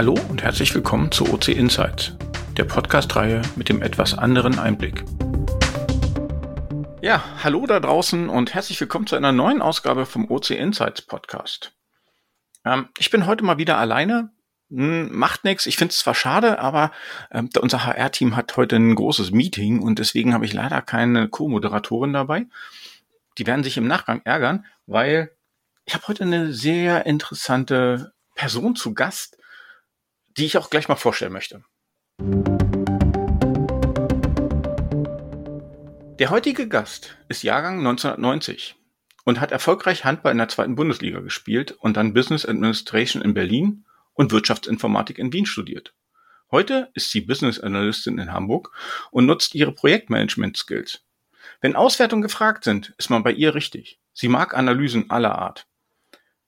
Hallo und herzlich willkommen zu OC Insights, der Podcast-Reihe mit dem etwas anderen Einblick. Ja, hallo da draußen und herzlich willkommen zu einer neuen Ausgabe vom OC Insights Podcast. Ähm, ich bin heute mal wieder alleine. Hm, macht nichts. Ich finde es zwar schade, aber ähm, unser HR-Team hat heute ein großes Meeting und deswegen habe ich leider keine Co-Moderatorin dabei. Die werden sich im Nachgang ärgern, weil ich habe heute eine sehr interessante Person zu Gast, die ich auch gleich mal vorstellen möchte. Der heutige Gast ist Jahrgang 1990 und hat erfolgreich Handball in der zweiten Bundesliga gespielt und dann Business Administration in Berlin und Wirtschaftsinformatik in Wien studiert. Heute ist sie Business Analystin in Hamburg und nutzt ihre Projektmanagement-Skills. Wenn Auswertungen gefragt sind, ist man bei ihr richtig. Sie mag Analysen aller Art.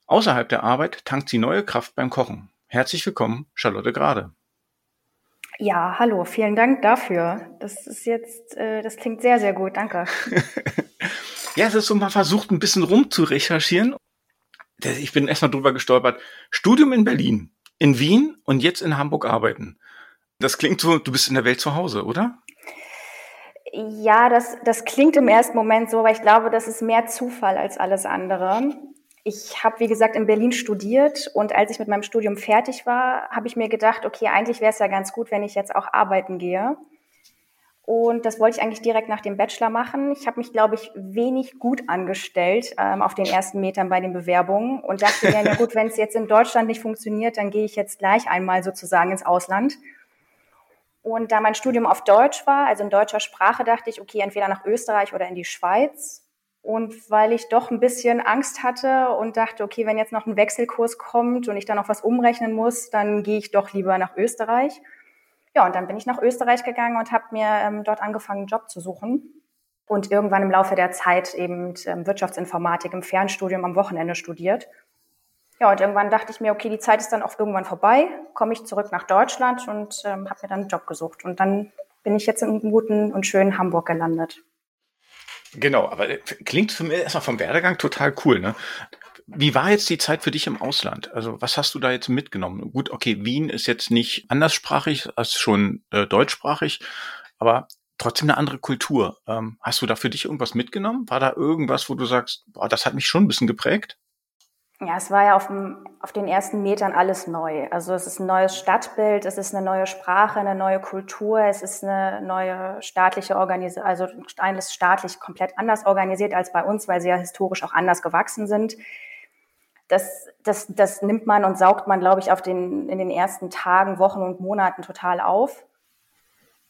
Außerhalb der Arbeit tankt sie neue Kraft beim Kochen. Herzlich willkommen, Charlotte Grade. Ja, hallo, vielen Dank dafür. Das ist jetzt, äh, das klingt sehr, sehr gut, danke. ja, es ist so mal versucht, ein bisschen rum zu recherchieren. Ich bin erstmal drüber gestolpert. Studium in Berlin, in Wien und jetzt in Hamburg arbeiten. Das klingt so, du bist in der Welt zu Hause, oder? Ja, das, das klingt im ersten Moment so, aber ich glaube, das ist mehr Zufall als alles andere. Ich habe, wie gesagt, in Berlin studiert und als ich mit meinem Studium fertig war, habe ich mir gedacht, okay, eigentlich wäre es ja ganz gut, wenn ich jetzt auch arbeiten gehe. Und das wollte ich eigentlich direkt nach dem Bachelor machen. Ich habe mich, glaube ich, wenig gut angestellt ähm, auf den ersten Metern bei den Bewerbungen und dachte mir, ja gut, wenn es jetzt in Deutschland nicht funktioniert, dann gehe ich jetzt gleich einmal sozusagen ins Ausland. Und da mein Studium auf Deutsch war, also in deutscher Sprache, dachte ich, okay, entweder nach Österreich oder in die Schweiz. Und weil ich doch ein bisschen Angst hatte und dachte, okay, wenn jetzt noch ein Wechselkurs kommt und ich dann noch was umrechnen muss, dann gehe ich doch lieber nach Österreich. Ja, und dann bin ich nach Österreich gegangen und habe mir ähm, dort angefangen, einen Job zu suchen. Und irgendwann im Laufe der Zeit eben ähm, Wirtschaftsinformatik im Fernstudium am Wochenende studiert. Ja, und irgendwann dachte ich mir, okay, die Zeit ist dann auch irgendwann vorbei, komme ich zurück nach Deutschland und ähm, habe mir dann einen Job gesucht. Und dann bin ich jetzt in einem guten und schönen Hamburg gelandet. Genau, aber äh, klingt für mich erstmal vom Werdegang total cool, ne? Wie war jetzt die Zeit für dich im Ausland? Also was hast du da jetzt mitgenommen? Gut, okay, Wien ist jetzt nicht anderssprachig als schon äh, deutschsprachig, aber trotzdem eine andere Kultur. Ähm, hast du da für dich irgendwas mitgenommen? War da irgendwas, wo du sagst, boah, das hat mich schon ein bisschen geprägt? Ja, es war ja auf, dem, auf den ersten Metern alles neu. Also es ist ein neues Stadtbild, es ist eine neue Sprache, eine neue Kultur, es ist eine neue staatliche Organisation, also alles staatlich komplett anders organisiert als bei uns, weil sie ja historisch auch anders gewachsen sind. Das, das, das nimmt man und saugt man, glaube ich, auf den, in den ersten Tagen, Wochen und Monaten total auf.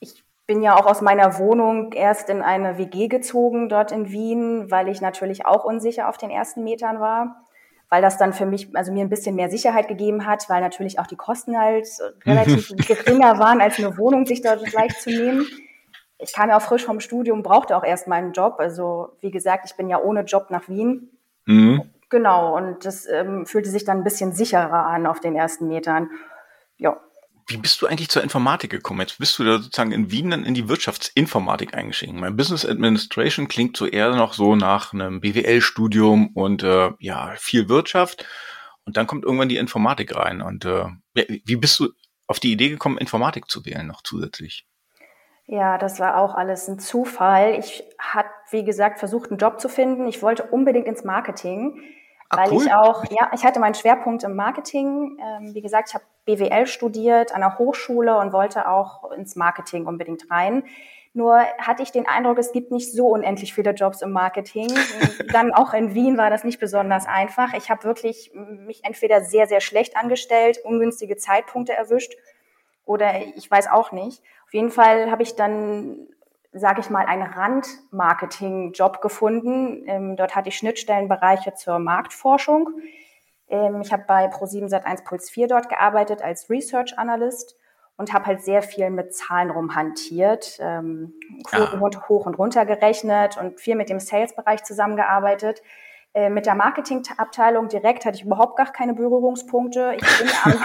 Ich bin ja auch aus meiner Wohnung erst in eine WG gezogen dort in Wien, weil ich natürlich auch unsicher auf den ersten Metern war weil das dann für mich, also mir ein bisschen mehr Sicherheit gegeben hat, weil natürlich auch die Kosten halt relativ geringer waren, als eine Wohnung sich dort gleich zu nehmen. Ich kam ja auch frisch vom Studium, brauchte auch erst meinen Job. Also wie gesagt, ich bin ja ohne Job nach Wien. Mhm. Genau, und das ähm, fühlte sich dann ein bisschen sicherer an auf den ersten Metern. Ja. Wie bist du eigentlich zur Informatik gekommen? Jetzt bist du da sozusagen in Wien dann in die Wirtschaftsinformatik eingestiegen. Mein Business Administration klingt so eher noch so nach einem BWL-Studium und äh, ja, viel Wirtschaft. Und dann kommt irgendwann die Informatik rein. Und äh, wie bist du auf die Idee gekommen, Informatik zu wählen noch zusätzlich? Ja, das war auch alles ein Zufall. Ich hatte, wie gesagt, versucht, einen Job zu finden. Ich wollte unbedingt ins Marketing. Ach, weil cool. ich auch, ja, ich hatte meinen Schwerpunkt im Marketing. Ähm, wie gesagt, ich habe BWL studiert an der Hochschule und wollte auch ins Marketing unbedingt rein. Nur hatte ich den Eindruck, es gibt nicht so unendlich viele Jobs im Marketing. Dann auch in Wien war das nicht besonders einfach. Ich habe wirklich mich entweder sehr, sehr schlecht angestellt, ungünstige Zeitpunkte erwischt oder ich weiß auch nicht. Auf jeden Fall habe ich dann sage ich mal, einen Randmarketing-Job gefunden. Ähm, dort hatte ich Schnittstellenbereiche zur Marktforschung. Ähm, ich habe bei Pro7 Sat1 Puls 4 dort gearbeitet als Research Analyst und habe halt sehr viel mit Zahlen rumhantiert, ähm, Quoten ja. hoch und runter gerechnet und viel mit dem Sales-Bereich zusammengearbeitet. Äh, mit der Marketingabteilung direkt hatte ich überhaupt gar keine Berührungspunkte. Ich bin aber,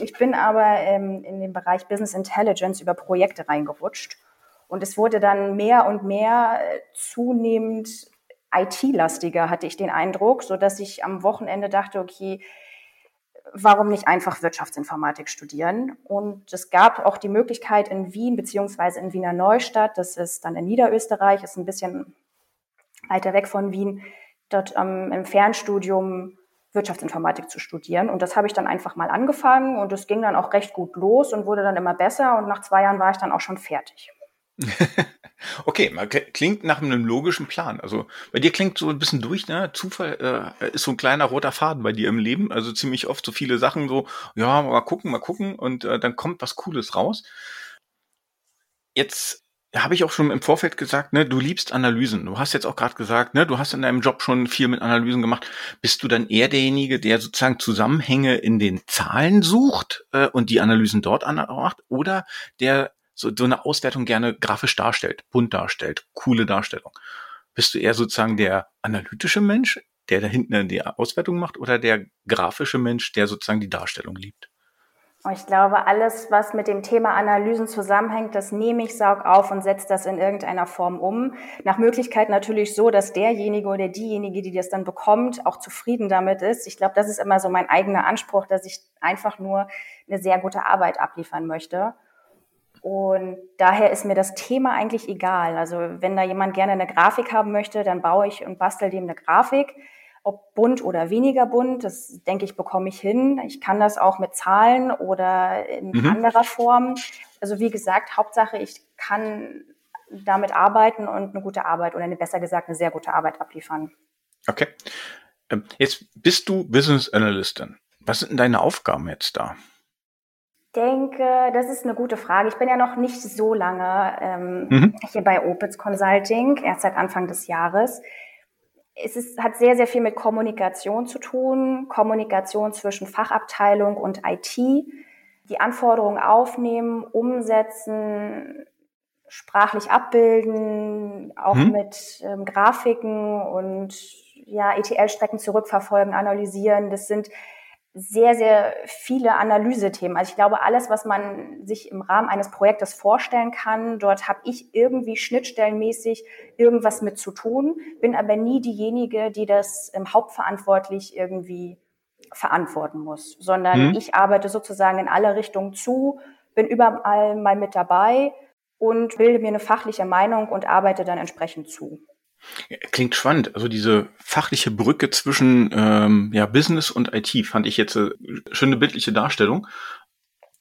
ich bin aber ähm, in den Bereich Business Intelligence über Projekte reingerutscht und es wurde dann mehr und mehr äh, zunehmend IT-lastiger, hatte ich den Eindruck, so dass ich am Wochenende dachte, okay, warum nicht einfach Wirtschaftsinformatik studieren? Und es gab auch die Möglichkeit in Wien beziehungsweise in Wiener Neustadt, das ist dann in Niederösterreich, ist ein bisschen weiter weg von Wien, dort ähm, im Fernstudium Wirtschaftsinformatik zu studieren. Und das habe ich dann einfach mal angefangen und es ging dann auch recht gut los und wurde dann immer besser. Und nach zwei Jahren war ich dann auch schon fertig. okay, klingt nach einem logischen Plan. Also bei dir klingt so ein bisschen durch, ne? Zufall äh, ist so ein kleiner roter Faden bei dir im Leben. Also ziemlich oft so viele Sachen so, ja, mal gucken, mal gucken und äh, dann kommt was Cooles raus. Jetzt habe ich auch schon im Vorfeld gesagt, ne, du liebst Analysen. Du hast jetzt auch gerade gesagt, ne, du hast in deinem Job schon viel mit Analysen gemacht. Bist du dann eher derjenige, der sozusagen Zusammenhänge in den Zahlen sucht äh, und die Analysen dort anmacht, oder der so, so eine Auswertung gerne grafisch darstellt, bunt darstellt, coole Darstellung. Bist du eher sozusagen der analytische Mensch, der da hinten die Auswertung macht, oder der grafische Mensch, der sozusagen die Darstellung liebt? Ich glaube, alles, was mit dem Thema Analysen zusammenhängt, das nehme ich, saug auf und setze das in irgendeiner Form um. Nach Möglichkeit natürlich so, dass derjenige oder diejenige, die das dann bekommt, auch zufrieden damit ist. Ich glaube, das ist immer so mein eigener Anspruch, dass ich einfach nur eine sehr gute Arbeit abliefern möchte. Und daher ist mir das Thema eigentlich egal. Also wenn da jemand gerne eine Grafik haben möchte, dann baue ich und bastel dem eine Grafik. Ob bunt oder weniger bunt, das denke ich, bekomme ich hin. Ich kann das auch mit Zahlen oder in mhm. anderer Form. Also wie gesagt, Hauptsache, ich kann damit arbeiten und eine gute Arbeit oder eine besser gesagt eine sehr gute Arbeit abliefern. Okay. Ähm, jetzt bist du Business Analystin. Was sind denn deine Aufgaben jetzt da? Denke, das ist eine gute Frage. Ich bin ja noch nicht so lange ähm, mhm. hier bei Opitz Consulting, erst seit Anfang des Jahres. Es ist, hat sehr, sehr viel mit Kommunikation zu tun, Kommunikation zwischen Fachabteilung und IT, die Anforderungen aufnehmen, umsetzen, sprachlich abbilden, auch mhm. mit ähm, Grafiken und ja, ETL-Strecken zurückverfolgen, analysieren. Das sind sehr, sehr viele Analysethemen. Also ich glaube, alles, was man sich im Rahmen eines Projektes vorstellen kann, dort habe ich irgendwie schnittstellenmäßig irgendwas mit zu tun, bin aber nie diejenige, die das ähm, hauptverantwortlich irgendwie verantworten muss, sondern mhm. ich arbeite sozusagen in alle Richtungen zu, bin überall mal mit dabei und bilde mir eine fachliche Meinung und arbeite dann entsprechend zu. Klingt spannend. Also diese fachliche Brücke zwischen ähm, ja, Business und IT fand ich jetzt eine schöne bildliche Darstellung.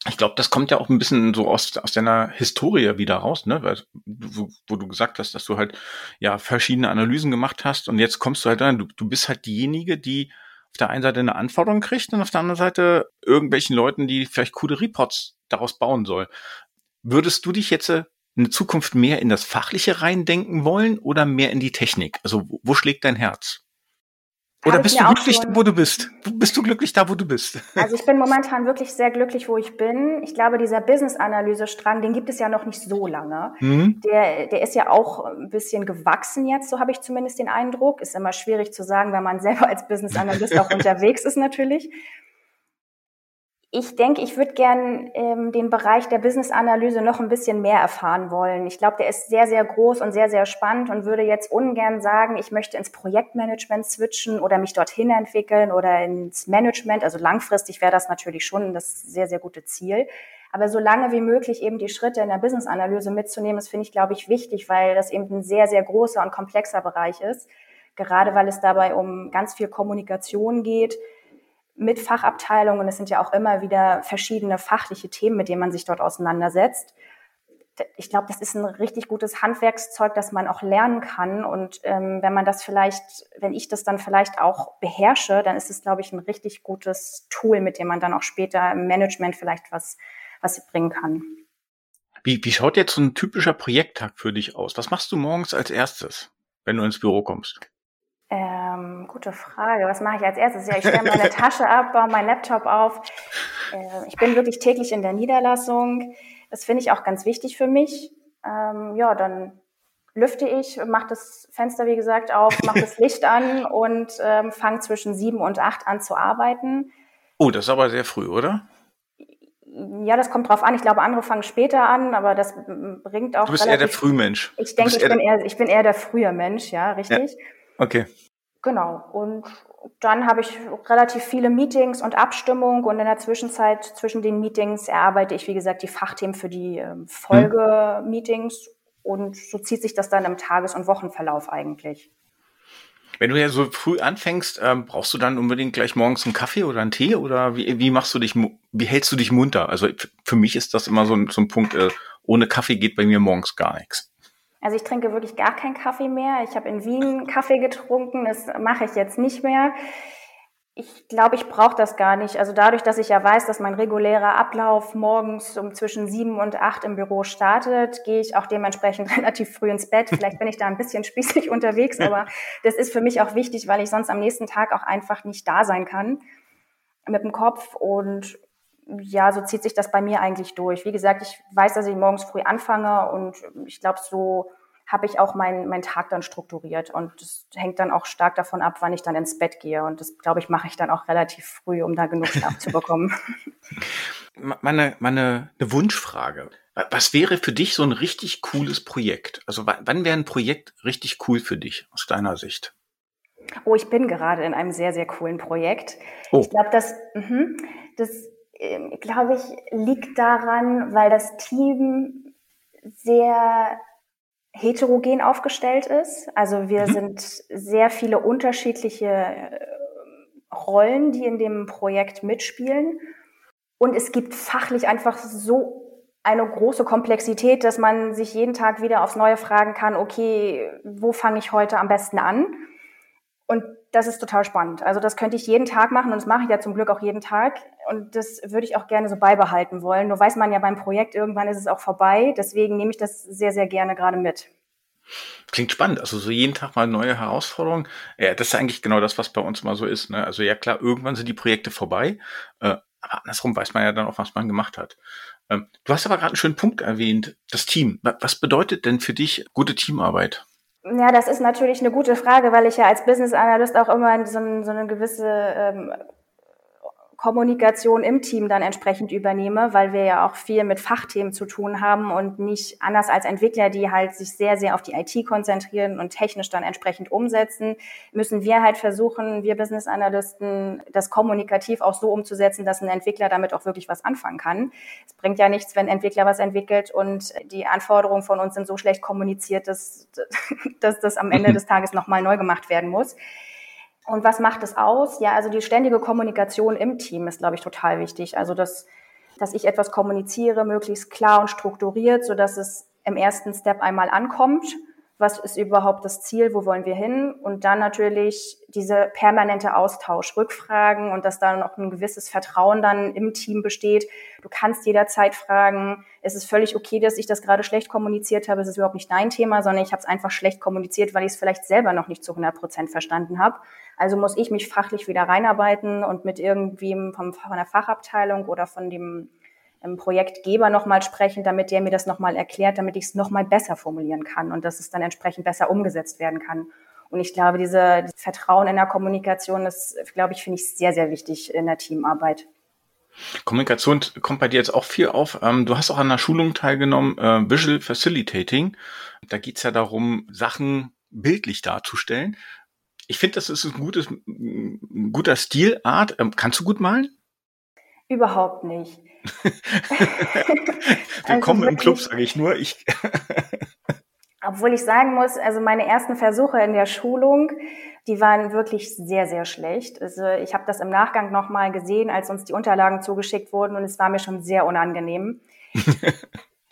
Ich glaube, das kommt ja auch ein bisschen so aus, aus deiner Historie wieder raus, ne? Weil, wo, wo du gesagt hast, dass du halt ja verschiedene Analysen gemacht hast und jetzt kommst du halt an, du, du bist halt diejenige, die auf der einen Seite eine Anforderung kriegt und auf der anderen Seite irgendwelchen Leuten, die vielleicht coole Reports daraus bauen soll. Würdest du dich jetzt in Zukunft mehr in das Fachliche reindenken wollen oder mehr in die Technik? Also wo schlägt dein Herz? Oder bist du glücklich da, wo du bist? Bist du glücklich da, wo du bist? Also ich bin momentan wirklich sehr glücklich, wo ich bin. Ich glaube, dieser Business-Analyse-Strang, den gibt es ja noch nicht so lange. Mhm. Der, der ist ja auch ein bisschen gewachsen jetzt, so habe ich zumindest den Eindruck. Ist immer schwierig zu sagen, wenn man selber als Business-Analyst auch unterwegs ist natürlich ich denke, ich würde gern ähm, den Bereich der Business-Analyse noch ein bisschen mehr erfahren wollen. Ich glaube, der ist sehr, sehr groß und sehr, sehr spannend und würde jetzt ungern sagen, ich möchte ins Projektmanagement switchen oder mich dorthin entwickeln oder ins Management. Also langfristig wäre das natürlich schon das sehr, sehr gute Ziel. Aber so lange wie möglich eben die Schritte in der Business-Analyse mitzunehmen, das finde ich, glaube ich, wichtig, weil das eben ein sehr, sehr großer und komplexer Bereich ist. Gerade weil es dabei um ganz viel Kommunikation geht, mit Fachabteilungen. Es sind ja auch immer wieder verschiedene fachliche Themen, mit denen man sich dort auseinandersetzt. Ich glaube, das ist ein richtig gutes Handwerkszeug, das man auch lernen kann. Und ähm, wenn man das vielleicht, wenn ich das dann vielleicht auch beherrsche, dann ist es, glaube ich, ein richtig gutes Tool, mit dem man dann auch später im Management vielleicht was, was bringen kann. Wie, wie schaut jetzt so ein typischer Projekttag für dich aus? Was machst du morgens als erstes, wenn du ins Büro kommst? Ähm, gute Frage. Was mache ich als erstes? Ja, ich stelle meine Tasche ab, baue meinen Laptop auf. Äh, ich bin wirklich täglich in der Niederlassung. Das finde ich auch ganz wichtig für mich. Ähm, ja, dann lüfte ich, mache das Fenster, wie gesagt, auf, mache das Licht an und ähm, fange zwischen sieben und acht an zu arbeiten. Oh, das ist aber sehr früh, oder? Ja, das kommt drauf an. Ich glaube, andere fangen später an, aber das bringt auch. Du bist eher der Frühmensch. Ich denke, ich bin eher, ich bin eher der frühe Mensch, ja, richtig. Ja. Okay. Genau. Und dann habe ich relativ viele Meetings und Abstimmung und in der Zwischenzeit zwischen den Meetings erarbeite ich, wie gesagt, die Fachthemen für die ähm, Folgemeetings und so zieht sich das dann im Tages- und Wochenverlauf eigentlich. Wenn du ja so früh anfängst, ähm, brauchst du dann unbedingt gleich morgens einen Kaffee oder einen Tee oder wie, wie machst du dich, wie hältst du dich munter? Also für mich ist das immer so ein, so ein Punkt, äh, ohne Kaffee geht bei mir morgens gar nichts. Also ich trinke wirklich gar keinen Kaffee mehr. Ich habe in Wien Kaffee getrunken, das mache ich jetzt nicht mehr. Ich glaube, ich brauche das gar nicht. Also dadurch, dass ich ja weiß, dass mein regulärer Ablauf morgens um zwischen sieben und acht im Büro startet, gehe ich auch dementsprechend relativ früh ins Bett. Vielleicht bin ich da ein bisschen spießig unterwegs, aber das ist für mich auch wichtig, weil ich sonst am nächsten Tag auch einfach nicht da sein kann mit dem Kopf. Und ja, so zieht sich das bei mir eigentlich durch. Wie gesagt, ich weiß, dass ich morgens früh anfange und ich glaube, so habe ich auch meinen mein Tag dann strukturiert. Und das hängt dann auch stark davon ab, wann ich dann ins Bett gehe. Und das, glaube ich, mache ich dann auch relativ früh, um da genug Schlaf zu bekommen. Meine, meine eine Wunschfrage. Was wäre für dich so ein richtig cooles Projekt? Also wann wäre ein Projekt richtig cool für dich aus deiner Sicht? Oh, ich bin gerade in einem sehr, sehr coolen Projekt. Oh. Ich glaube, das, mh, das glaube ich, liegt daran, weil das Team sehr heterogen aufgestellt ist. Also wir mhm. sind sehr viele unterschiedliche äh, Rollen, die in dem Projekt mitspielen. Und es gibt fachlich einfach so eine große Komplexität, dass man sich jeden Tag wieder aufs Neue fragen kann, okay, wo fange ich heute am besten an? Und das ist total spannend. Also das könnte ich jeden Tag machen und das mache ich ja zum Glück auch jeden Tag. Und das würde ich auch gerne so beibehalten wollen. Nur weiß man ja beim Projekt, irgendwann ist es auch vorbei. Deswegen nehme ich das sehr, sehr gerne gerade mit. Klingt spannend. Also so jeden Tag mal neue Herausforderungen. Ja, das ist eigentlich genau das, was bei uns mal so ist. Ne? Also ja klar, irgendwann sind die Projekte vorbei. Äh, aber andersrum weiß man ja dann auch, was man gemacht hat. Ähm, du hast aber gerade einen schönen Punkt erwähnt, das Team. Was bedeutet denn für dich gute Teamarbeit? Ja, das ist natürlich eine gute Frage, weil ich ja als Business Analyst auch immer so, so eine gewisse ähm, Kommunikation im Team dann entsprechend übernehme, weil wir ja auch viel mit Fachthemen zu tun haben und nicht anders als Entwickler, die halt sich sehr, sehr auf die IT konzentrieren und technisch dann entsprechend umsetzen, müssen wir halt versuchen, wir Business Analysten, das kommunikativ auch so umzusetzen, dass ein Entwickler damit auch wirklich was anfangen kann. Es bringt ja nichts, wenn ein Entwickler was entwickelt und die Anforderungen von uns sind so schlecht kommuniziert, dass, dass das am Ende des Tages nochmal neu gemacht werden muss. Und was macht es aus? Ja, also die ständige Kommunikation im Team ist, glaube ich, total wichtig. Also, dass, dass ich etwas kommuniziere, möglichst klar und strukturiert, so dass es im ersten Step einmal ankommt was ist überhaupt das Ziel, wo wollen wir hin und dann natürlich diese permanente Austausch, Rückfragen und dass da noch ein gewisses Vertrauen dann im Team besteht. Du kannst jederzeit fragen, es ist völlig okay, dass ich das gerade schlecht kommuniziert habe, es ist überhaupt nicht dein Thema, sondern ich habe es einfach schlecht kommuniziert, weil ich es vielleicht selber noch nicht zu 100 Prozent verstanden habe. Also muss ich mich fachlich wieder reinarbeiten und mit irgendwem von der Fachabteilung oder von dem Projektgeber nochmal sprechen, damit der mir das nochmal erklärt, damit ich es nochmal besser formulieren kann und dass es dann entsprechend besser umgesetzt werden kann. Und ich glaube, diese, dieses Vertrauen in der Kommunikation, das, glaube ich, finde ich sehr, sehr wichtig in der Teamarbeit. Kommunikation kommt bei dir jetzt auch viel auf. Ähm, du hast auch an einer Schulung teilgenommen, äh, Visual Facilitating. Da geht es ja darum, Sachen bildlich darzustellen. Ich finde, das ist ein gutes, ein guter Stilart. Ähm, kannst du gut malen? Überhaupt nicht. Willkommen also im Club, sage ich nur. Ich obwohl ich sagen muss, also meine ersten Versuche in der Schulung, die waren wirklich sehr, sehr schlecht. Also ich habe das im Nachgang nochmal gesehen, als uns die Unterlagen zugeschickt wurden und es war mir schon sehr unangenehm.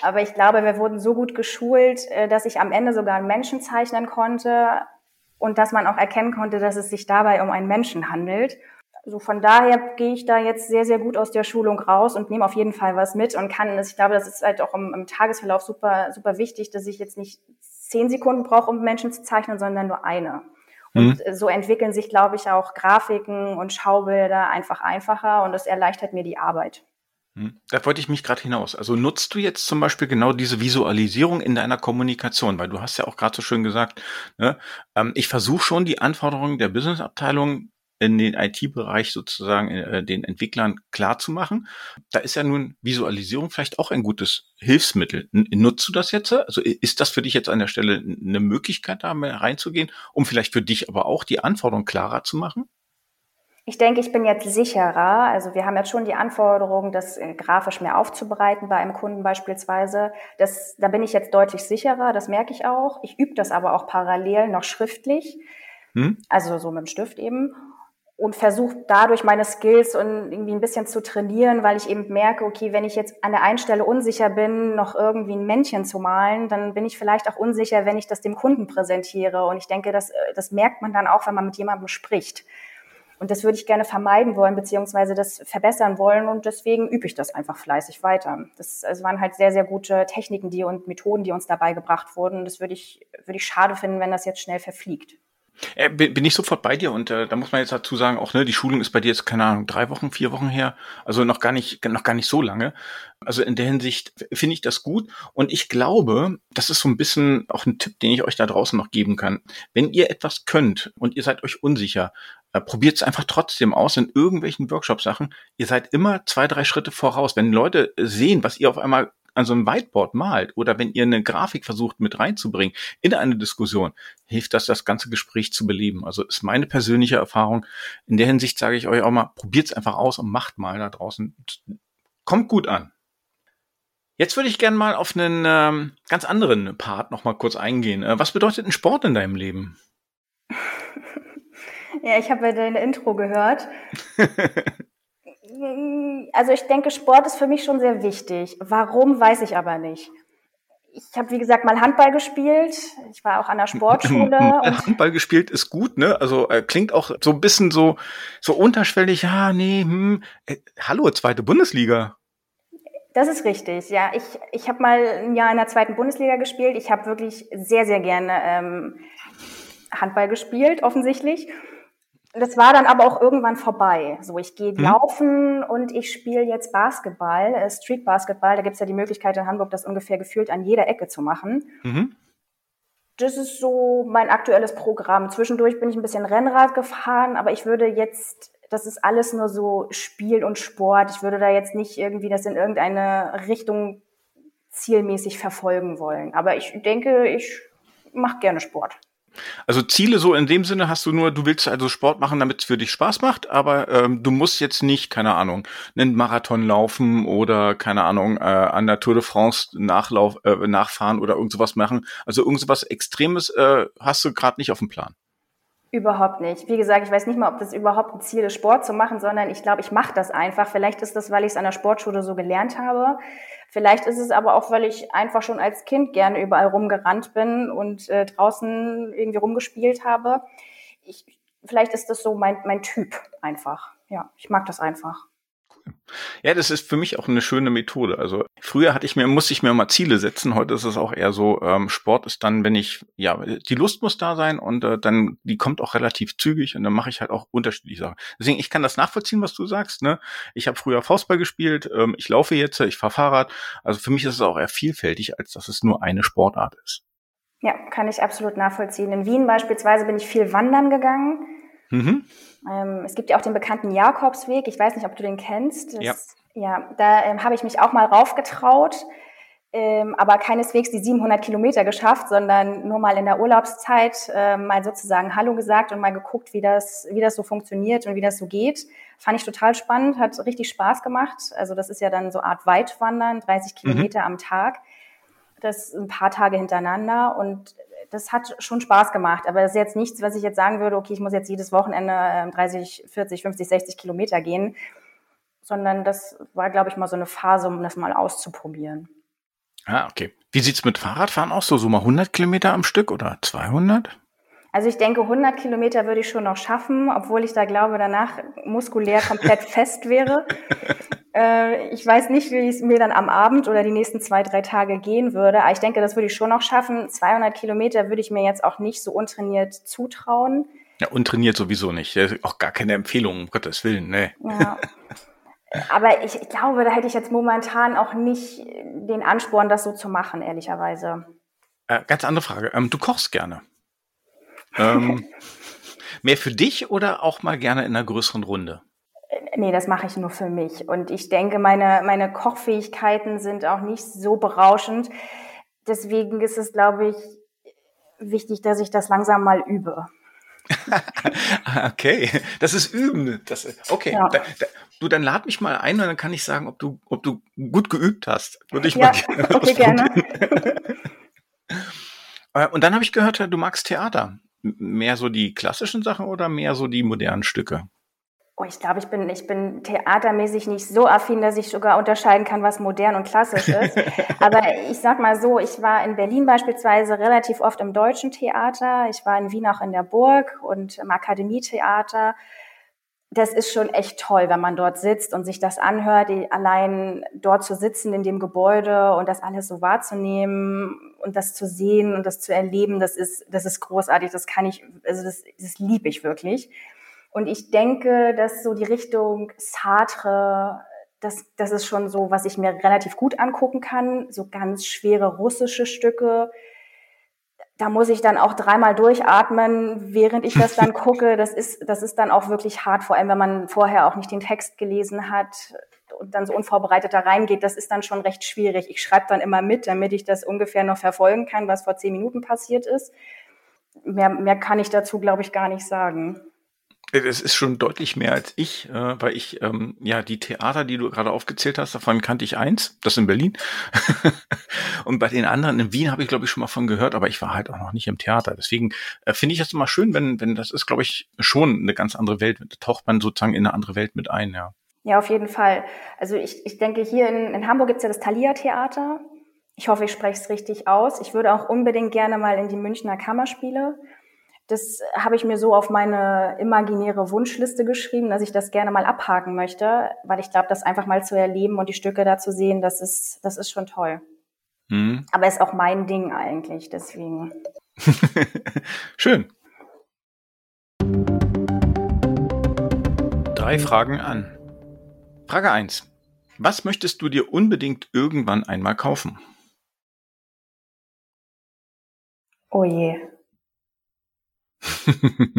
Aber ich glaube, wir wurden so gut geschult, äh, dass ich am Ende sogar einen Menschen zeichnen konnte und dass man auch erkennen konnte, dass es sich dabei um einen Menschen handelt. Also von daher gehe ich da jetzt sehr, sehr gut aus der Schulung raus und nehme auf jeden Fall was mit und kann, ich glaube, das ist halt auch im, im Tagesverlauf super, super wichtig, dass ich jetzt nicht zehn Sekunden brauche, um Menschen zu zeichnen, sondern nur eine. Und mhm. so entwickeln sich, glaube ich, auch Grafiken und Schaubilder einfach einfacher und das erleichtert mir die Arbeit. Mhm. Da wollte ich mich gerade hinaus. Also nutzt du jetzt zum Beispiel genau diese Visualisierung in deiner Kommunikation, weil du hast ja auch gerade so schön gesagt, ne, ähm, ich versuche schon die Anforderungen der Businessabteilung in den IT-Bereich sozusagen äh, den Entwicklern klar zu machen. Da ist ja nun Visualisierung vielleicht auch ein gutes Hilfsmittel. Nutzt du das jetzt? Also ist das für dich jetzt an der Stelle eine Möglichkeit, da reinzugehen, um vielleicht für dich aber auch die Anforderungen klarer zu machen? Ich denke, ich bin jetzt sicherer. Also wir haben jetzt schon die Anforderung, das äh, grafisch mehr aufzubereiten bei einem Kunden beispielsweise. Das, da bin ich jetzt deutlich sicherer, das merke ich auch. Ich übe das aber auch parallel noch schriftlich, hm? also so mit dem Stift eben und versuche dadurch meine Skills und irgendwie ein bisschen zu trainieren, weil ich eben merke, okay, wenn ich jetzt an der einen Stelle unsicher bin, noch irgendwie ein Männchen zu malen, dann bin ich vielleicht auch unsicher, wenn ich das dem Kunden präsentiere. Und ich denke, das, äh, das merkt man dann auch, wenn man mit jemandem spricht. Und das würde ich gerne vermeiden wollen, beziehungsweise das verbessern wollen. Und deswegen übe ich das einfach fleißig weiter. Das also waren halt sehr, sehr gute Techniken die und Methoden, die uns dabei gebracht wurden. Das würde ich, würde ich schade finden, wenn das jetzt schnell verfliegt. Äh, bin ich sofort bei dir und äh, da muss man jetzt dazu sagen, auch ne, die Schulung ist bei dir jetzt keine Ahnung drei Wochen, vier Wochen her, also noch gar nicht, noch gar nicht so lange. Also in der Hinsicht finde ich das gut und ich glaube, das ist so ein bisschen auch ein Tipp, den ich euch da draußen noch geben kann. Wenn ihr etwas könnt und ihr seid euch unsicher, äh, probiert es einfach trotzdem aus in irgendwelchen Workshop-Sachen. Ihr seid immer zwei, drei Schritte voraus. Wenn Leute sehen, was ihr auf einmal an so einem Whiteboard malt oder wenn ihr eine Grafik versucht mit reinzubringen in eine Diskussion, hilft das, das ganze Gespräch zu beleben. Also ist meine persönliche Erfahrung. In der Hinsicht sage ich euch auch mal, probiert es einfach aus und macht mal da draußen. Kommt gut an. Jetzt würde ich gerne mal auf einen ähm, ganz anderen Part noch mal kurz eingehen. Äh, was bedeutet ein Sport in deinem Leben? Ja, ich habe ja dein Intro gehört. also ich denke, Sport ist für mich schon sehr wichtig. Warum, weiß ich aber nicht. Ich habe, wie gesagt, mal Handball gespielt. Ich war auch an der Sportschule. Handball gespielt ist gut, ne? Also äh, klingt auch so ein bisschen so, so unterschwellig. Ja, nee, hm. Äh, hallo, zweite Bundesliga. Das ist richtig, ja. Ich, ich habe mal ein Jahr in der zweiten Bundesliga gespielt. Ich habe wirklich sehr, sehr gerne ähm, Handball gespielt, offensichtlich. Das war dann aber auch irgendwann vorbei. So, ich gehe mhm. laufen und ich spiele jetzt Basketball, äh, Street Basketball. Da gibt's ja die Möglichkeit in Hamburg, das ungefähr gefühlt an jeder Ecke zu machen. Mhm. Das ist so mein aktuelles Programm. Zwischendurch bin ich ein bisschen Rennrad gefahren, aber ich würde jetzt, das ist alles nur so Spiel und Sport. Ich würde da jetzt nicht irgendwie das in irgendeine Richtung zielmäßig verfolgen wollen. Aber ich denke, ich mache gerne Sport. Also Ziele so in dem Sinne hast du nur, du willst also Sport machen, damit es für dich Spaß macht, aber ähm, du musst jetzt nicht, keine Ahnung, einen Marathon laufen oder keine Ahnung, äh, an der Tour de France Nachlauf, äh, nachfahren oder irgend sowas machen. Also irgend sowas Extremes äh, hast du gerade nicht auf dem Plan. Überhaupt nicht. Wie gesagt, ich weiß nicht mal, ob das überhaupt ein Ziel ist, Sport zu machen, sondern ich glaube, ich mache das einfach. Vielleicht ist das, weil ich es an der Sportschule so gelernt habe. Vielleicht ist es aber auch, weil ich einfach schon als Kind gerne überall rumgerannt bin und äh, draußen irgendwie rumgespielt habe. Ich, vielleicht ist das so mein, mein Typ einfach. Ja, ich mag das einfach. Ja, das ist für mich auch eine schöne Methode. Also früher hatte ich mir, musste ich mir mal Ziele setzen. Heute ist es auch eher so, ähm, Sport ist dann, wenn ich, ja, die Lust muss da sein und äh, dann, die kommt auch relativ zügig und dann mache ich halt auch unterschiedliche Sachen. Deswegen, ich kann das nachvollziehen, was du sagst. Ne? Ich habe früher Faustball gespielt, ähm, ich laufe jetzt, ich fahre Fahrrad. Also für mich ist es auch eher vielfältig, als dass es nur eine Sportart ist. Ja, kann ich absolut nachvollziehen. In Wien beispielsweise bin ich viel wandern gegangen. Mhm. Ähm, es gibt ja auch den bekannten Jakobsweg. Ich weiß nicht, ob du den kennst. Das, ja. Ja, da ähm, habe ich mich auch mal raufgetraut, ähm, aber keineswegs die 700 Kilometer geschafft, sondern nur mal in der Urlaubszeit äh, mal sozusagen Hallo gesagt und mal geguckt, wie das, wie das so funktioniert und wie das so geht. Fand ich total spannend, hat richtig Spaß gemacht. Also das ist ja dann so eine Art Weitwandern, 30 mhm. Kilometer mhm. am Tag. Das ein paar Tage hintereinander und das hat schon Spaß gemacht, aber das ist jetzt nichts, was ich jetzt sagen würde, okay, ich muss jetzt jedes Wochenende 30, 40, 50, 60 Kilometer gehen, sondern das war, glaube ich, mal so eine Phase, um das mal auszuprobieren. Ah, okay. Wie sieht's mit Fahrradfahren aus? So, so mal 100 Kilometer am Stück oder 200? Also ich denke, 100 Kilometer würde ich schon noch schaffen, obwohl ich da glaube, danach muskulär komplett fest wäre. Äh, ich weiß nicht, wie es mir dann am Abend oder die nächsten zwei, drei Tage gehen würde. Aber ich denke, das würde ich schon noch schaffen. 200 Kilometer würde ich mir jetzt auch nicht so untrainiert zutrauen. Ja, untrainiert sowieso nicht. Auch gar keine Empfehlung, um Gottes Willen, ne. Ja. Aber ich, glaube, da hätte ich jetzt momentan auch nicht den Ansporn, das so zu machen, ehrlicherweise. Äh, ganz andere Frage. Ähm, du kochst gerne. Ähm, Mehr für dich oder auch mal gerne in einer größeren Runde? Nee, das mache ich nur für mich. Und ich denke, meine, meine Kochfähigkeiten sind auch nicht so berauschend. Deswegen ist es, glaube ich, wichtig, dass ich das langsam mal übe. okay, das ist Üben. Das ist, okay, ja. da, da, du, dann lad mich mal ein und dann kann ich sagen, ob du, ob du gut geübt hast. Würde ich ja, mal gerne okay, gerne. Äh, und dann habe ich gehört, du magst Theater. Mehr so die klassischen Sachen oder mehr so die modernen Stücke? Oh, ich glaube, ich bin, ich bin theatermäßig nicht so affin, dass ich sogar unterscheiden kann, was modern und klassisch ist. Aber ich sag mal so, ich war in Berlin beispielsweise relativ oft im deutschen Theater. Ich war in Wien auch in der Burg und im Akademietheater. Das ist schon echt toll, wenn man dort sitzt und sich das anhört, allein dort zu sitzen in dem Gebäude und das alles so wahrzunehmen und das zu sehen und das zu erleben, das ist, das ist großartig. Das kann ich, also das, das liebe ich wirklich. Und ich denke, dass so die Richtung Sartre, das, das ist schon so, was ich mir relativ gut angucken kann. So ganz schwere russische Stücke. Da muss ich dann auch dreimal durchatmen, während ich das dann gucke. Das ist, das ist dann auch wirklich hart, vor allem wenn man vorher auch nicht den Text gelesen hat und dann so unvorbereitet da reingeht. Das ist dann schon recht schwierig. Ich schreibe dann immer mit, damit ich das ungefähr noch verfolgen kann, was vor zehn Minuten passiert ist. Mehr, mehr kann ich dazu, glaube ich, gar nicht sagen. Es ist schon deutlich mehr als ich, äh, weil ich, ähm, ja, die Theater, die du gerade aufgezählt hast, davon kannte ich eins, das in Berlin. und bei den anderen in Wien habe ich, glaube ich, schon mal von gehört, aber ich war halt auch noch nicht im Theater. Deswegen äh, finde ich das immer schön, wenn, wenn das ist, glaube ich, schon eine ganz andere Welt. Da taucht man sozusagen in eine andere Welt mit ein, ja. Ja, auf jeden Fall. Also ich, ich denke, hier in, in Hamburg gibt's ja das Thalia-Theater. Ich hoffe, ich spreche es richtig aus. Ich würde auch unbedingt gerne mal in die Münchner Kammerspiele. Das habe ich mir so auf meine imaginäre Wunschliste geschrieben, dass ich das gerne mal abhaken möchte, weil ich glaube, das einfach mal zu erleben und die Stücke da zu sehen, das ist, das ist schon toll. Mhm. Aber ist auch mein Ding eigentlich, deswegen. Schön. Drei Fragen an. Frage 1. Was möchtest du dir unbedingt irgendwann einmal kaufen? Oh je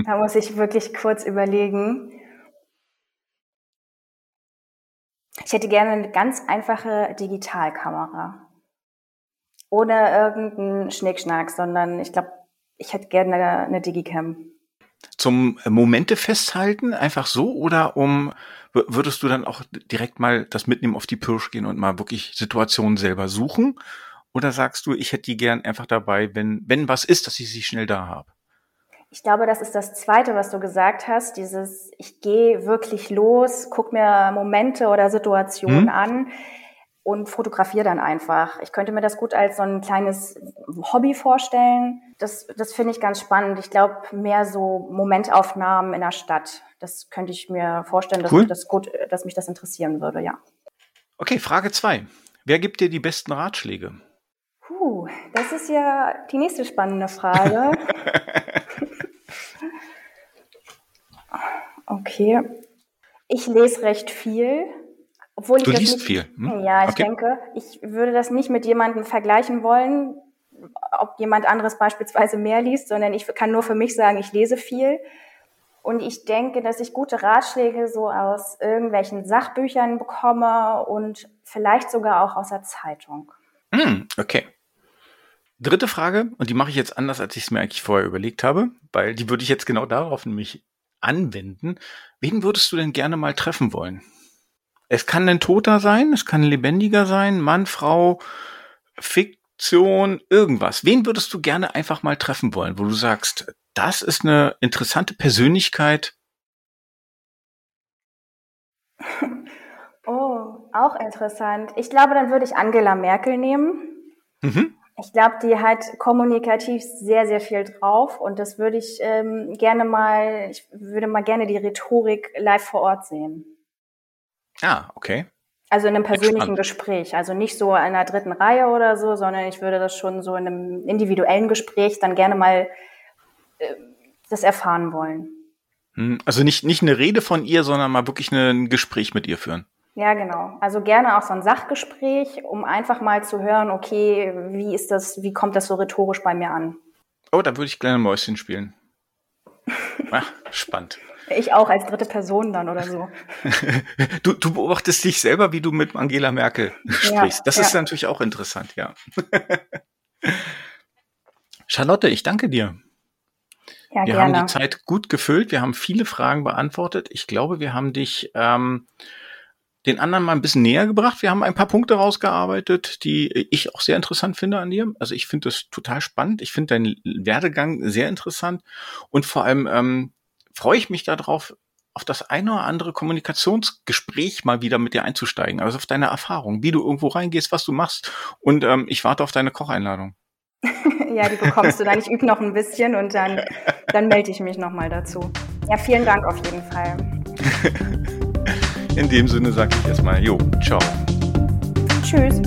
da muss ich wirklich kurz überlegen. Ich hätte gerne eine ganz einfache Digitalkamera. Ohne irgendeinen Schnickschnack, sondern ich glaube, ich hätte gerne eine, eine Digicam. Zum Momente festhalten, einfach so, oder um würdest du dann auch direkt mal das mitnehmen auf die Pirsch gehen und mal wirklich Situationen selber suchen? Oder sagst du, ich hätte die gern einfach dabei, wenn, wenn was ist, dass ich sie schnell da habe? Ich glaube, das ist das Zweite, was du gesagt hast, dieses, ich gehe wirklich los, guck mir Momente oder Situationen hm. an und fotografiere dann einfach. Ich könnte mir das gut als so ein kleines Hobby vorstellen. Das, das finde ich ganz spannend. Ich glaube, mehr so Momentaufnahmen in der Stadt. Das könnte ich mir vorstellen, dass, cool. mich, das gut, dass mich das interessieren würde, ja. Okay, Frage zwei. Wer gibt dir die besten Ratschläge? Puh, das ist ja die nächste spannende Frage. Okay. Ich lese recht viel. Obwohl ich du liest nicht, viel? Hm? Ja, ich okay. denke, ich würde das nicht mit jemandem vergleichen wollen, ob jemand anderes beispielsweise mehr liest, sondern ich kann nur für mich sagen, ich lese viel. Und ich denke, dass ich gute Ratschläge so aus irgendwelchen Sachbüchern bekomme und vielleicht sogar auch aus der Zeitung. Mm, okay. Dritte Frage, und die mache ich jetzt anders, als ich es mir eigentlich vorher überlegt habe, weil die würde ich jetzt genau darauf nämlich anwenden. Wen würdest du denn gerne mal treffen wollen? Es kann ein Toter sein, es kann ein Lebendiger sein, Mann, Frau, Fiktion, irgendwas. Wen würdest du gerne einfach mal treffen wollen, wo du sagst, das ist eine interessante Persönlichkeit? Oh, auch interessant. Ich glaube, dann würde ich Angela Merkel nehmen. Mhm. Ich glaube, die hat kommunikativ sehr, sehr viel drauf und das würde ich ähm, gerne mal, ich würde mal gerne die Rhetorik live vor Ort sehen. Ah, okay. Also in einem persönlichen Gespräch, also nicht so in einer dritten Reihe oder so, sondern ich würde das schon so in einem individuellen Gespräch dann gerne mal äh, das erfahren wollen. Hm, also nicht, nicht eine Rede von ihr, sondern mal wirklich ein Gespräch mit ihr führen. Ja, genau. Also gerne auch so ein Sachgespräch, um einfach mal zu hören, okay, wie ist das, wie kommt das so rhetorisch bei mir an? Oh, da würde ich kleine Mäuschen spielen. Ach, spannend. Ich auch als dritte Person dann oder so. du, du beobachtest dich selber, wie du mit Angela Merkel sprichst. Ja, das ja. ist natürlich auch interessant, ja. Charlotte, ich danke dir. Ja, wir gerne. haben die Zeit gut gefüllt. Wir haben viele Fragen beantwortet. Ich glaube, wir haben dich ähm, den anderen mal ein bisschen näher gebracht. Wir haben ein paar Punkte rausgearbeitet, die ich auch sehr interessant finde an dir. Also ich finde das total spannend. Ich finde deinen Werdegang sehr interessant und vor allem ähm, freue ich mich darauf, auf das eine oder andere Kommunikationsgespräch mal wieder mit dir einzusteigen. Also auf deine Erfahrung, wie du irgendwo reingehst, was du machst. Und ähm, ich warte auf deine Kocheinladung. ja, die bekommst du dann. Ich übe noch ein bisschen und dann, dann melde ich mich nochmal dazu. Ja, vielen Dank auf jeden Fall. In dem Sinne sage ich erstmal, jo, ciao. Tschüss.